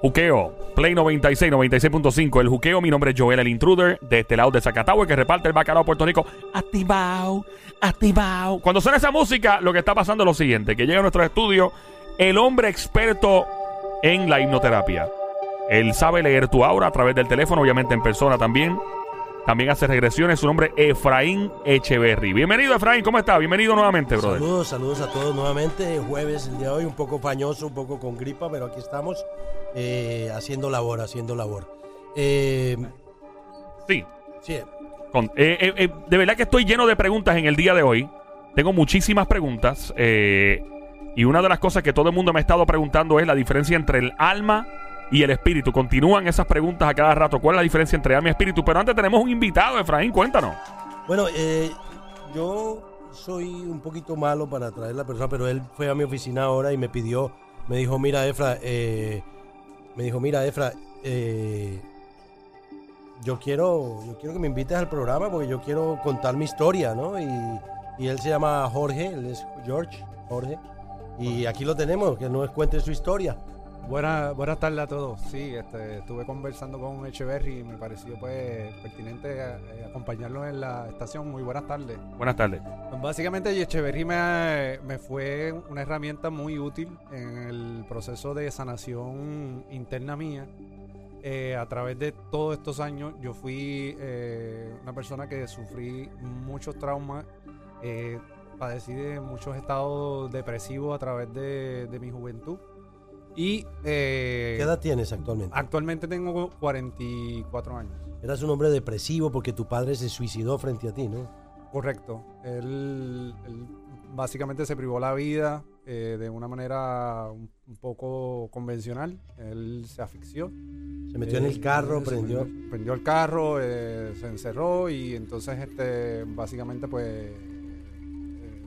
Juqueo, Play 96, 96.5. El juqueo, mi nombre es Joel, el intruder, de este lado de Zacatau, que reparte el bacalao a Puerto Rico. Activado, activado. Cuando suena esa música, lo que está pasando es lo siguiente: que llega a nuestro estudio el hombre experto en la hipnoterapia. Él sabe leer tu aura a través del teléfono, obviamente en persona también. También hace regresiones. Su nombre es Efraín Echeverry. Bienvenido, Efraín. ¿Cómo está? Bienvenido nuevamente, brother. Saludos, saludos a todos nuevamente. Jueves el día de hoy, un poco pañoso, un poco con gripa, pero aquí estamos eh, haciendo labor, haciendo labor. Eh, Sí. sí, Con- eh, de verdad que estoy lleno de preguntas en el día de hoy. Tengo muchísimas preguntas. y una de las cosas que todo el mundo me ha estado preguntando es la diferencia entre el alma y el espíritu. Continúan esas preguntas a cada rato. ¿Cuál es la diferencia entre alma y espíritu? Pero antes tenemos un invitado, Efraín. Cuéntanos. Bueno, eh, yo soy un poquito malo para traer la persona, pero él fue a mi oficina ahora y me pidió, me dijo, mira, Efra, eh, me dijo, mira, Efra, eh, yo quiero, yo quiero que me invites al programa porque yo quiero contar mi historia, ¿no? Y, y él se llama Jorge, él es George, Jorge, y aquí lo tenemos, que nos cuente su historia. Buenas, buenas tardes a todos. Sí, este, estuve conversando con Echeverry y me pareció pues pertinente eh, acompañarlo en la estación. Muy buenas tardes. Buenas tardes. Pues, Básicamente Echeverry me, me fue una herramienta muy útil en el proceso de sanación interna mía. Eh, a través de todos estos años yo fui eh, una persona que sufrí muchos traumas, eh, padecí de muchos estados depresivos a través de, de mi juventud. Y eh, ¿Qué edad tienes actualmente? actualmente tengo 44 años. Eras un hombre depresivo porque tu padre se suicidó frente a ti, ¿no? Correcto. Él, él básicamente se privó la vida eh, de una manera un, un poco convencional. Él se asfixió. Se metió en el carro, Eh, se prendió. prendió el carro, eh, se encerró y entonces este básicamente pues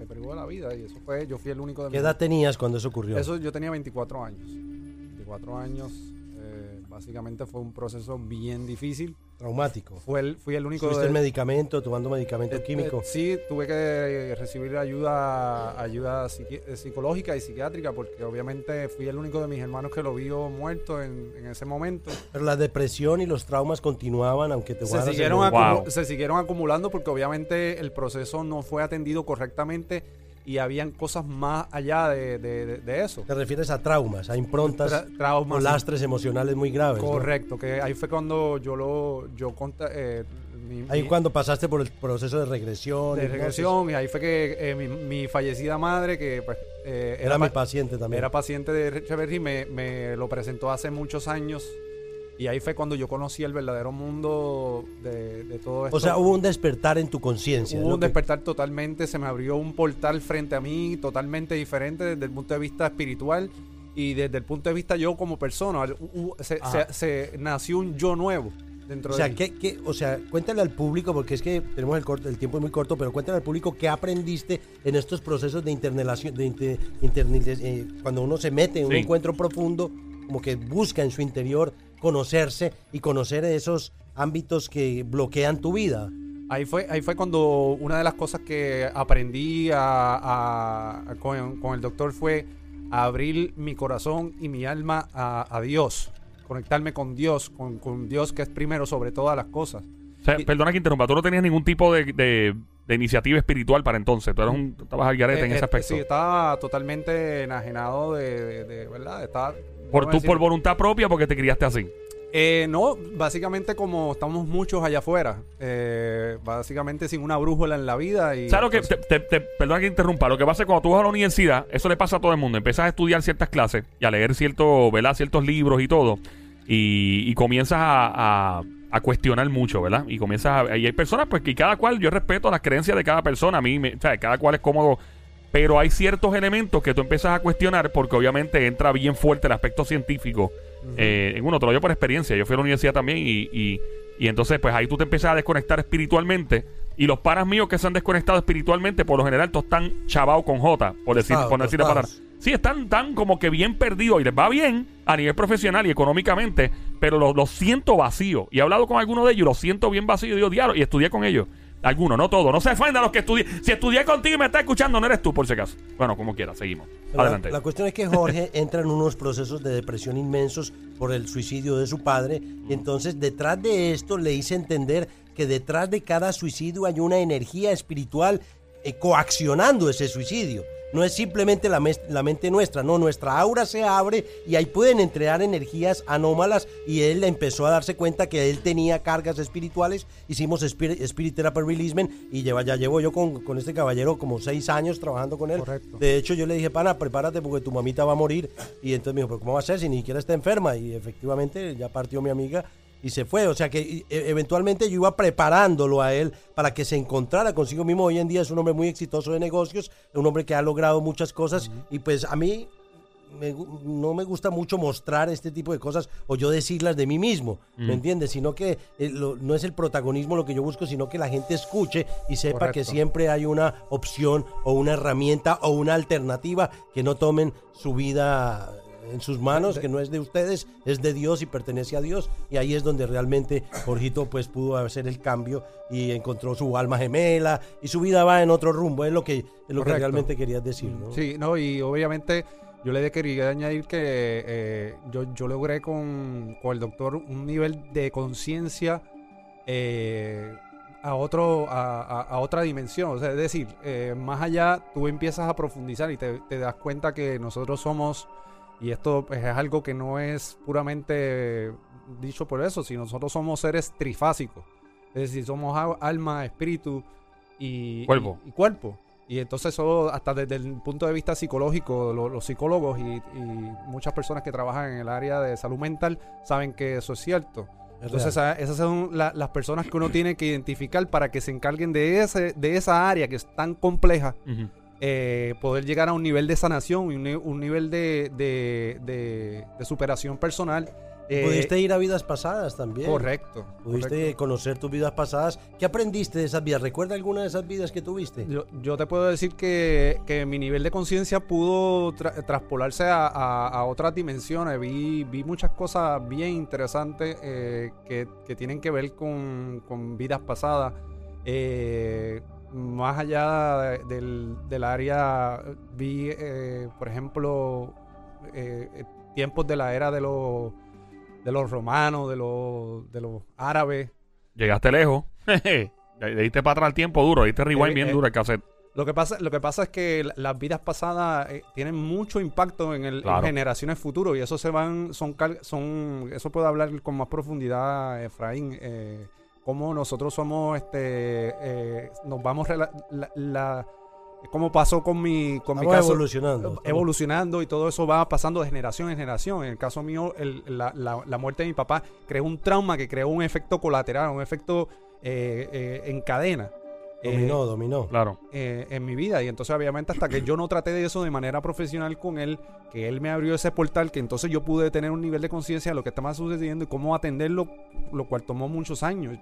se privó de la vida y eso fue, yo fui el único de ¿Qué mi- edad tenías cuando eso ocurrió? Eso yo tenía 24 años. 24 años, eh, básicamente fue un proceso bien difícil. Traumático. Fue el, fui el único ¿Tuviste el de- medicamento, tomando medicamento eh, químico? eh, sí, tuve que recibir ayuda, ayuda psiqui- eh, psicológica y psiquiátrica porque obviamente fui el único de mis hermanos que lo vio muerto en, en ese momento. Pero la depresión y los traumas continuaban, aunque te Se siguieron, acumu- se siguieron acumulando porque obviamente el proceso no fue atendido correctamente y habían cosas más allá de, de- eso. Te refieres a traumas, a improntas Tra- traumas, o lastres emocionales muy graves. ¿no? Correcto, que ahí fue cuando yo lo yo conta- eh, mi- Ahí mi- cuando pasaste por el proceso de regresión. de regresión y ahí fue que eh, mi, mi fallecida madre que pues eh, Era mi pa- paciente también. era paciente de Echeverry me, me lo presentó hace muchos años y ahí fue cuando yo conocí el verdadero mundo de, de todo esto. o sea, hubo un despertar en tu conciencia. Hubo un Que- despertar totalmente, se me abrió un portal frente a mí totalmente diferente desde el punto de vista espiritual y desde el punto de vista yo como persona. Se, se- se nació un yo nuevo dentro O de sea, mí. ¿qué, qué- o sea, cuéntale al público, porque es que tenemos el, corto, el tiempo es muy corto, pero cuéntale al público qué aprendiste en estos procesos de internalación, de inter- interni- eh, cuando uno se mete en un Sí. encuentro profundo, como que busca en su interior conocerse y conocer esos ámbitos que bloquean tu vida. Ahí fue, ahí fue cuando una de las cosas que aprendí a- a- a- con, con el doctor fue abrir mi corazón y mi alma a, a Dios, conectarme con Dios, con, con Dios que es primero sobre todas las cosas. O sea, perdona que interrumpa. Tú no tenías ningún tipo de, de- de iniciativa espiritual para entonces. Tú eras un, tú estabas al garete en Eh, ese eh, aspecto. Sí, estaba totalmente enajenado de, de- de- ¿verdad? Estaba, por, ¿cómo tú, decir? por voluntad propia, porque te criaste así. Eh, no, básicamente como estamos muchos allá afuera, eh, básicamente sin una brújula en la vida. Y ¿Sabes lo que? Te, te- te- perdona que interrumpa. Lo que pasa es que cuando tú vas a la universidad, eso le pasa a todo el mundo. Empiezas a estudiar ciertas clases y a leer cierto, ¿verdad? ciertos libros y todo. Y, y comienzas a, a- a cuestionar mucho, ¿verdad? Y comienzas a. Y hay personas, pues, que cada cual, yo respeto las creencias de cada persona. A mí, me, o sea, cada cual es cómodo. Pero hay ciertos elementos que tú empiezas a cuestionar porque obviamente entra bien fuerte el aspecto científico. Eh, en uno, te lo digo por experiencia. Yo fui a la universidad también y, y, y entonces, pues ahí tú te empiezas a desconectar espiritualmente. Y los panas míos que se han desconectado espiritualmente, por lo general, todos están chavados con J, por decir, por decir la palabra. Sí, están tan como que bien perdidos y les va bien a nivel profesional y económicamente, pero los lo siento vacío. Y he hablado con algunos de ellos y los siento bien vacío. Y digo, diablo, y estudié con ellos. Algunos, no todos. No se ofendan los que estudié. Si estudié contigo y me estás escuchando, no eres tú, por si acaso. Bueno, como quieras, seguimos. Pero Adelante. La, la cuestión es que Jorge entra en unos procesos de depresión inmensos por el suicidio de su padre. Y entonces, detrás de esto, le hice entender que detrás de cada suicidio hay una energía espiritual eh, coaccionando ese suicidio. No es simplemente la, mente nuestra, no, nuestra aura se abre y ahí pueden entregar energías anómalas y él empezó a darse cuenta que él tenía cargas espirituales, hicimos Spirit, Spirit Therapy Releasement y lleva, ya llevo yo con, con este caballero como seis años trabajando con él. Correcto. De hecho, yo le dije, pana, prepárate porque tu mamita va a morir. Y entonces me dijo, pero ¿cómo va a ser si ni siquiera está enferma? Y efectivamente ya partió mi amiga y se fue. O sea que e- eventualmente yo iba preparándolo a él para que se encontrara consigo mismo. Hoy en día es un hombre muy exitoso de negocios, un hombre que ha logrado muchas cosas. Y pues a mí me no me gusta mucho mostrar este tipo de cosas o yo decirlas de mí mismo, ¿me entiendes? Sino que eh, lo- no es el protagonismo lo que yo busco, sino que la gente escuche y sepa que siempre hay una opción o una herramienta o una alternativa que no tomen su vida en sus manos, que no es de ustedes, es de Dios y pertenece a Dios. Y ahí es donde realmente Jorgito pues pudo hacer el cambio y encontró su alma gemela y su vida va en otro rumbo, es lo que, es lo que realmente querías decir, ¿no? Sí, no, y obviamente yo le quería añadir que eh, yo, yo logré con, con el doctor un nivel de conciencia eh, a otro a, a- a otra dimensión. O sea, es decir, eh, más allá tú empiezas a profundizar y te, te das cuenta que nosotros somos, y esto pues, es algo que no es puramente dicho por eso, sino nosotros somos seres trifásicos. Es decir, somos a- alma, espíritu y Cuerpo. Y, y cuerpo. Y entonces eso, hasta desde el punto de vista psicológico, lo- los psicólogos y, y muchas personas que trabajan en el área de salud mental saben que eso es cierto. Es Entonces esas son la- las personas que uno tiene que identificar para que se encarguen de, ese, de esa área que es tan compleja, Ujú. Eh, poder llegar a un nivel de sanación y un, un nivel de, de- de- de superación personal. Eh, Pudiste ir a vidas pasadas también. Correcto. Pudiste correcto. conocer tus vidas pasadas. ¿Qué aprendiste de esas vidas? ¿Recuerda alguna de esas vidas que tuviste? Yo, yo te puedo decir que, que mi nivel de conciencia pudo tra- traspolarse a, a- a otras dimensiones. Vi, vi muchas cosas bien interesantes eh, que, que tienen que ver con, con vidas pasadas. Eh, más allá de- del, del área, vi, eh, por ejemplo, eh, tiempos de la era de los, de los romanos, de los, de los árabes. Llegaste lejos. Le diste para atrás el tiempo duro, diste rewind Eh, bien eh, duro el cassette. Lo que pasa, lo que pasa es que la- las vidas pasadas eh, tienen mucho impacto en, el, en generaciones futuras y eso se van, son, son, eso puede hablar con más profundidad, Efraín, eh, cómo nosotros somos, este, eh, nos vamos, rela- la, la- cómo pasó con mi, con mi caso, evolucionando. evolucionando y todo eso va pasando de generación en generación. En el caso mío, el- la, la- la muerte de mi papá creó un trauma que creó un efecto colateral, un efecto eh, eh, en cadena. Eh, Dominó, dominó. Claro. eh, en mi vida. Y entonces, obviamente, hasta que yo no traté de eso de manera profesional con él, que él me abrió ese portal, que entonces yo pude tener un nivel de conciencia de lo que estaba sucediendo y cómo atenderlo, lo cual tomó muchos años.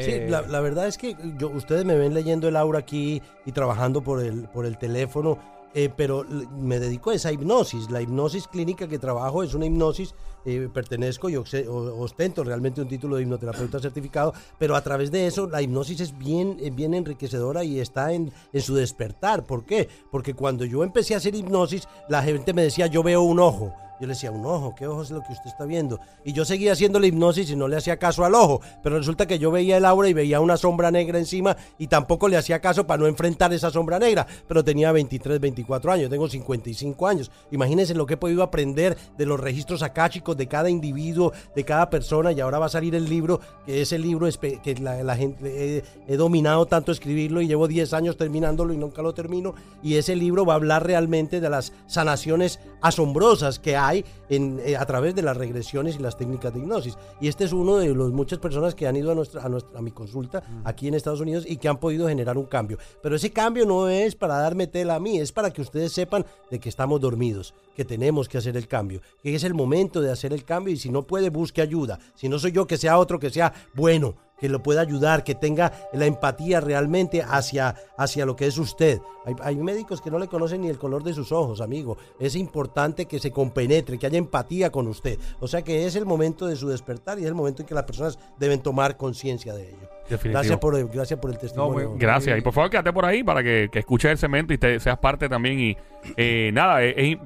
Sí, Eh, la, la verdad es que yo, ustedes me ven leyendo el aura aquí y trabajando por el, por el teléfono, eh, pero me dedico a esa hipnosis. La hipnosis clínica que trabajo es una hipnosis, eh, pertenezco y ostento realmente un título de hipnoterapeuta certificado, pero a través de eso la hipnosis es bien, eh, bien enriquecedora y está en, en su despertar. ¿Por qué? Porque cuando yo empecé a hacer hipnosis, la gente me decía, yo veo un ojo. Yo le decía, un ojo, ¿qué ojo es lo que usted está viendo? Y yo seguía haciendo la hipnosis y no le hacía caso al ojo. Pero resulta que yo veía el aura y veía una sombra negra encima y tampoco le hacía caso para no enfrentar esa sombra negra. Pero tenía 23, 24 años, tengo 55 años. Imagínense lo que he podido aprender de los registros akáshicos de cada individuo, de cada persona. Y ahora va a salir el libro, que ese libro espe- que la, gente he, dominado tanto escribirlo y llevo 10 años terminándolo y nunca lo termino. Y ese libro va a hablar realmente de las sanaciones asombrosas que hay en, eh, a través de las regresiones y las técnicas de hipnosis. Y este es uno de los muchas personas que han ido a, nuestra, a, nuestra, a mi consulta aquí en Estados Unidos y que han podido generar un cambio. Pero ese cambio no es para darme tela a mí, es para que ustedes sepan de que estamos dormidos, que tenemos que hacer el cambio, que es el momento de hacer el cambio y si no puede, busque ayuda. Si no soy yo, que sea otro, que sea bueno que lo pueda ayudar, que tenga la empatía realmente hacia, hacia lo que es usted. Hay, hay médicos que no le conocen ni el color de sus ojos, amigo. Es importante que se compenetre, que haya empatía con usted. O sea que es el momento de su despertar y es el momento en que las personas deben tomar conciencia de ello. Definitivo. Gracias por, el- gracias por el testimonio. muy- Gracias. Y por favor, quédate por ahí para que, que escuches el cemento y te, seas parte también. Y eh, nada, eh, eh,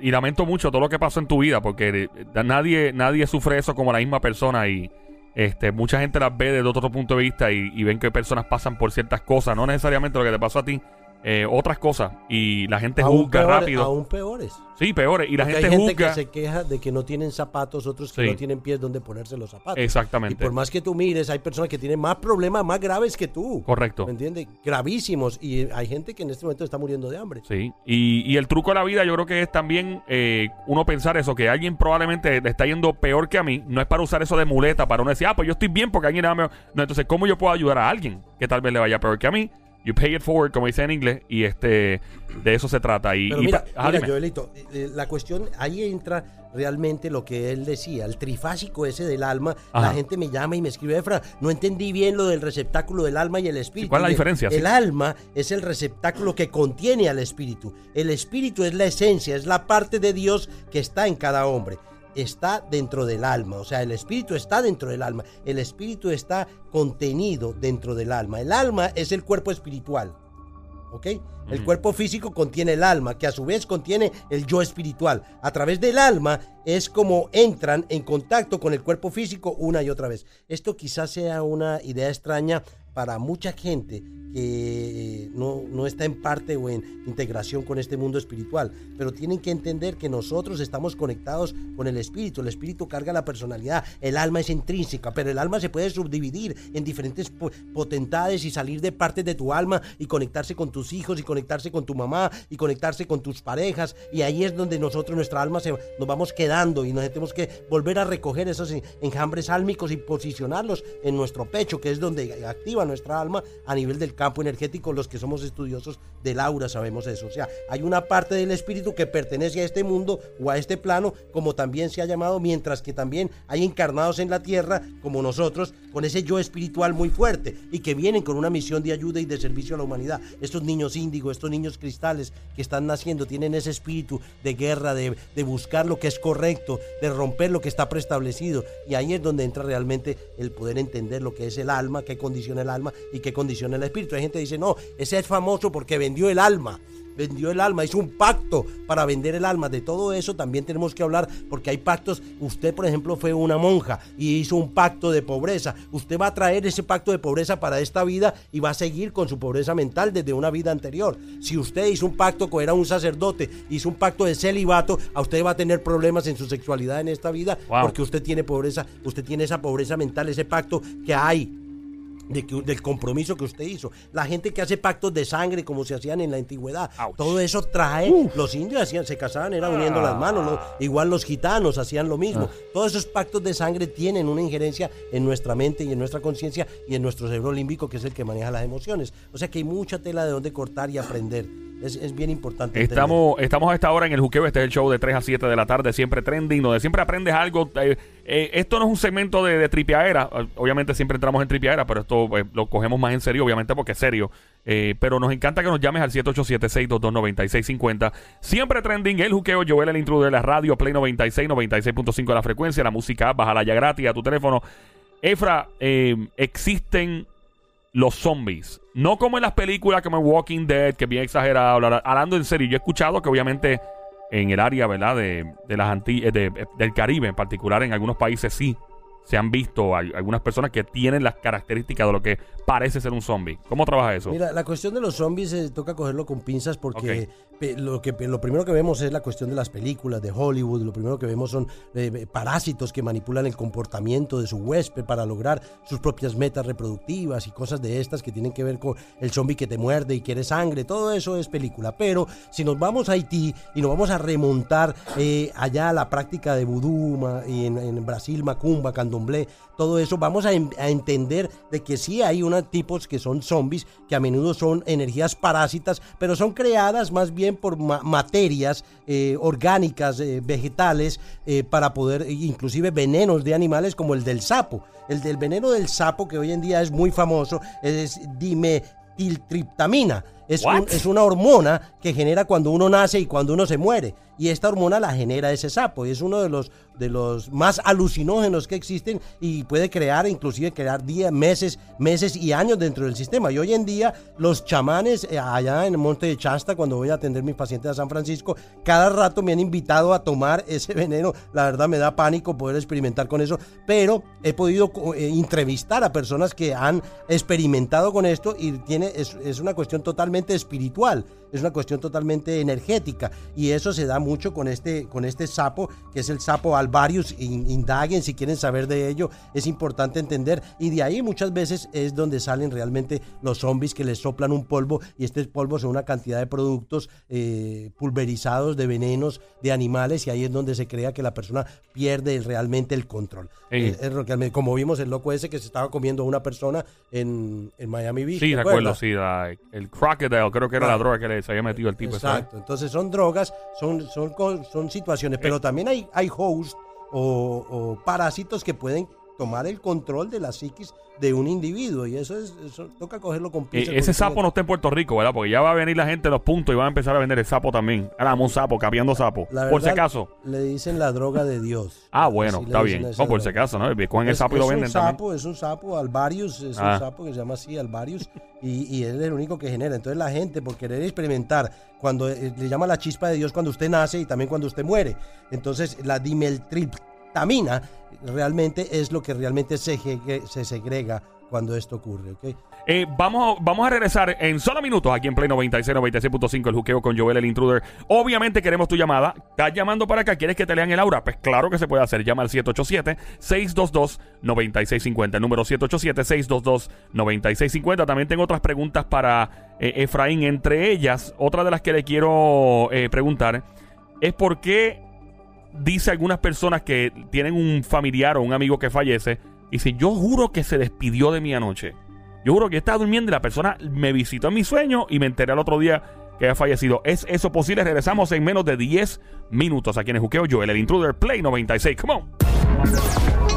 y lamento mucho todo lo que pasó en tu vida, porque eh, nadie, nadie sufre eso como la misma persona. Y este, mucha gente las ve desde otro punto de vista y, ven que personas pasan por ciertas cosas, no necesariamente lo que te pasó a ti, eh, otras cosas. Y la gente aún juzga peores, rápido. Aún peores. Sí, peores. Y la Porque gente, hay gente juzga. que se queja de que no tienen zapatos, otros que Sí. no tienen pies donde ponerse los zapatos. Y Exactamente. por más que tú mires, hay personas que tienen más problemas más graves que tú. Correcto. ¿Me entiendes? Gravísimos. Y hay gente que en este momento está muriendo de hambre. Sí, y, y el truco de la vida yo creo que es también eh, uno pensar eso, que alguien probablemente le está yendo peor que a mí, no es para usar eso de muleta, para uno decir, ah, pues yo estoy bien porque alguien le va mejor. No, entonces, ¿cómo yo puedo ayudar a alguien que tal vez le vaya peor que a mí? You pay it forward, como dice en inglés, y este de eso se trata. Y, Pero mira, dime. Joelito, eh, la cuestión, ahí entra realmente lo que él decía, el trifásico ese del alma. Ajá. La gente me llama y me escribe, Efra, no entendí bien lo del receptáculo del alma y el espíritu. ¿cuál es la el- diferencia? El alma es el receptáculo que contiene al espíritu. El espíritu es la esencia, es la parte de Dios que está en cada hombre. Está dentro del alma, o sea, el espíritu está dentro del alma. El espíritu está contenido dentro del alma. El alma es el cuerpo espiritual. ¿Ok? El cuerpo físico contiene el alma, que a su vez contiene el yo espiritual. A través del alma es como entran en contacto con el cuerpo físico una y otra vez. Esto quizás sea una idea extraña para mucha gente que eh, no, no está en parte o en integración con este mundo espiritual, pero tienen que entender que nosotros estamos conectados con el espíritu, el espíritu carga la personalidad, el alma es intrínseca, pero el alma se puede subdividir en diferentes po- potentades y salir de partes de tu alma y conectarse con tus hijos y conectarse con tu mamá y conectarse con tus parejas. Y ahí es donde nosotros nuestra alma se, nos vamos quedando y nos tenemos que volver a recoger esos en- enjambres álmicos y posicionarlos en nuestro pecho, que es donde activa nuestra alma a nivel del campo energético. Los que somos estudiosos del aura sabemos eso. O sea, hay una parte del espíritu que pertenece a este mundo o a este plano, como también se ha llamado, mientras que también hay encarnados en la tierra, como nosotros, con ese yo espiritual muy fuerte y que vienen con una misión de ayuda y de servicio a la humanidad. Estos niños índigo, estos niños cristales que están naciendo, tienen ese espíritu de guerra, de, de buscar lo que es correcto, de romper lo que está preestablecido. Y ahí es donde entra realmente el poder entender lo que es el alma, qué condiciona el alma y qué condiciona el espíritu. Hay gente que dice, no, ese es famoso porque vendió el alma vendió el alma, hizo un pacto para vender el alma. De todo eso también tenemos que hablar porque hay pactos. Usted, por ejemplo, fue una monja y hizo un pacto de pobreza. Usted va a traer ese pacto de pobreza para esta vida y va a seguir con su pobreza mental desde una vida anterior. Si usted hizo un pacto, era un sacerdote, hizo un pacto de celibato, a usted va a tener problemas en su sexualidad en esta vida Wow. porque usted tiene pobreza, usted tiene esa pobreza mental, ese pacto que hay de que- del compromiso que usted hizo. La gente que hace pactos de sangre como se hacían en la antigüedad. Ouch. Todo eso trae. Los indios hacían, se casaban, era uniendo las manos. ¿no? Igual los gitanos hacían lo mismo. Todos esos pactos de sangre tienen una injerencia en nuestra mente y en nuestra conciencia y en nuestro cerebro límbico, que es el que maneja las emociones. O sea que hay mucha tela de donde cortar y aprender. Es, es bien importante. Estamos, estamos a esta hora en el juqueo. Este es el show de 3 a 7 de la tarde, siempre trending, donde siempre aprendes algo. Eh, eh, esto no es un segmento de, de tripiaera. Eh, Obviamente siempre entramos en tripiaera, pero esto eh, lo cogemos más en serio, obviamente porque es serio. Eh, pero nos encanta que nos llames al 787-622-9650. Siempre trending, el juqueo, Joel, el intruder de la radio, Play 96, 96.5 de la frecuencia, la música, bájala ya gratis a tu teléfono. Efra, existen los zombies. No como en las películas como Walking Dead, que es bien exagerado. bla, bla. Hablando en serio, yo he escuchado que obviamente en el área, ¿verdad? De, de las Antillas, de- del Caribe en particular, en algunos países sí se han visto hay algunas personas que tienen las características de lo que parece ser un zombie. ¿Cómo trabaja eso? Mira, la cuestión de los zombies eh, toca cogerlo con pinzas porque lo, que, lo primero que vemos es la cuestión de las películas de Hollywood. Lo primero que vemos son eh, parásitos que manipulan el comportamiento de su huésped para lograr sus propias metas reproductivas y cosas de estas que tienen que ver con el zombie que te muerde y quiere sangre. Todo eso es película. Pero si nos vamos a Haití y nos vamos a remontar eh, allá a la práctica de vudú y en, en Brasil, macumba, candomblé, todo eso, vamos a, en- a entender de que sí hay unos tipos que son zombies, que a menudo son energías parásitas, pero son creadas más bien por ma- materias eh, orgánicas, eh, vegetales, eh, para poder, inclusive venenos de animales como el del sapo. El del veneno del sapo, que hoy en día es muy famoso, es dimetiltriptamina. Es, un- es una hormona que genera cuando uno nace y cuando uno se muere. Y esta hormona la genera ese sapo. Y es uno de los, de los más alucinógenos que existen y puede crear, inclusive crear días, meses, meses y años dentro del sistema. Y hoy en día los chamanes eh, allá en el Monte de Chasta, cuando voy a atender mis pacientes a San Francisco, cada rato me han invitado a tomar ese veneno. La verdad me da pánico poder experimentar con eso. Pero he podido eh, entrevistar a personas que han experimentado con esto y tiene, es, es una cuestión totalmente espiritual, es una cuestión totalmente energética y eso se da mucho con este, con este sapo, que es el sapo alvarius, In- indaguen si quieren saber de ello, es importante entender y de ahí muchas veces es donde salen realmente los zombies que les soplan un polvo y este polvo son una cantidad de productos eh, pulverizados de venenos de animales y ahí es donde se crea que la persona pierde realmente el control. Sí. Eh, es lo que- como vimos el loco ese que se estaba comiendo a una persona en, en Miami Beach. Sí, ¿te recuerdo, acuerdas? sí. la- el crocodile, creo que era la droga que le, se había metido el tipo. ¿sabes? Exacto. Entonces son drogas, son, son, son situaciones, pero también hay, hay hosts o, o parásitos que pueden tomar el control de la psiquis de un individuo y eso es eso toca cogerlo con Eh, pinzas. ese sapo no está en Puerto Rico, ¿verdad? Porque ya va a venir la gente de los puntos y van a empezar a vender el sapo también. Ahora un sapo, capeando sapo. por si acaso. Le dicen la droga de Dios. Ah, bueno, está bien. a No, por si droga. acaso, ¿no? Cogen el Es- sapo y lo es venden un también. sapo, Es un sapo, Alvarius, es Ah. un sapo que se llama así, Alvarius, y, y él es el único que genera. Entonces la gente, por querer experimentar, cuando eh, le llama la chispa de Dios cuando usted nace y también cuando usted muere. Entonces la dimeltriptamina realmente es lo que realmente se, se segrega cuando esto ocurre, ¿ok? Eh, vamos, vamos a regresar en solo minutos aquí en Play 96, 96.5, el juqueo con Joel el Intruder. Obviamente queremos tu llamada. ¿Estás llamando para acá? ¿Quieres que te lean el aura? Pues claro que se puede hacer. Llama al 787-622-9650. El número 787-622-9650. También tengo otras preguntas para eh, Efraín. Entre ellas, otra de las que le quiero eh, preguntar es por qué dice algunas personas que tienen un familiar o un amigo que fallece. Dice, yo juro que se despidió de mí anoche. Yo juro que estaba durmiendo y la persona me visitó en mi sueño y me enteré al otro día que había fallecido. ¿Es eso posible? Regresamos en menos de 10 minutos aquí en el Juqueo. Joel, el Intruder Play 96. Come on.